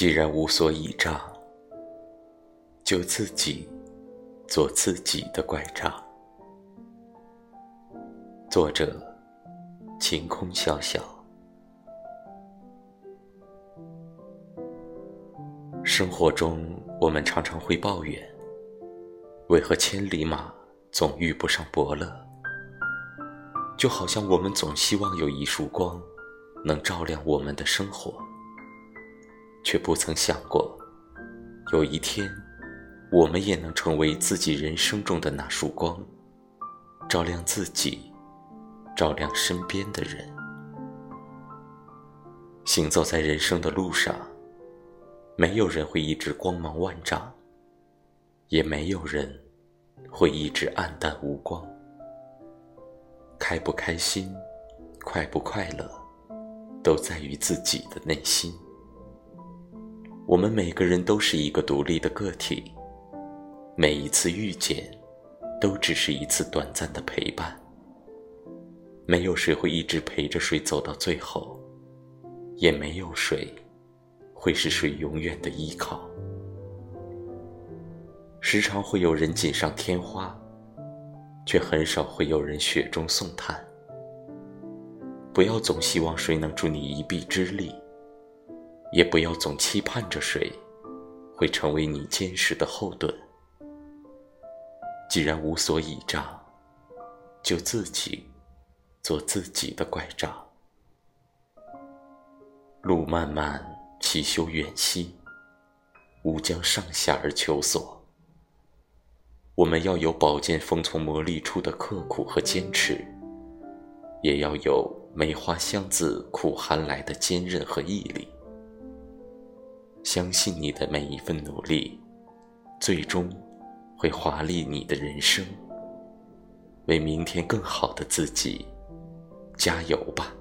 既然无所倚仗，就自己做自己的拐杖。作者：晴空潇潇。生活中，我们常常会抱怨：为何千里马总遇不上伯乐？就好像我们总希望有一束光，能照亮我们的生活。却不曾想过，有一天，我们也能成为自己人生中的那束光，照亮自己，照亮身边的人。行走在人生的路上，没有人会一直光芒万丈，也没有人会一直黯淡无光。开不开心，快不快乐，都在于自己的内心。我们每个人都是一个独立的个体，每一次遇见，都只是一次短暂的陪伴。没有谁会一直陪着谁走到最后，也没有谁会是谁永远的依靠。时常会有人锦上添花，却很少会有人雪中送炭。不要总希望谁能助你一臂之力。也不要总期盼着谁会成为你坚实的后盾。既然无所倚仗，就自己做自己的拐杖。路漫漫其修远兮，吾将上下而求索。我们要有宝剑锋从磨砺出的刻苦和坚持，也要有梅花香自苦寒来的坚韧和毅力。相信你的每一份努力，最终会华丽你的人生。为明天更好的自己加油吧！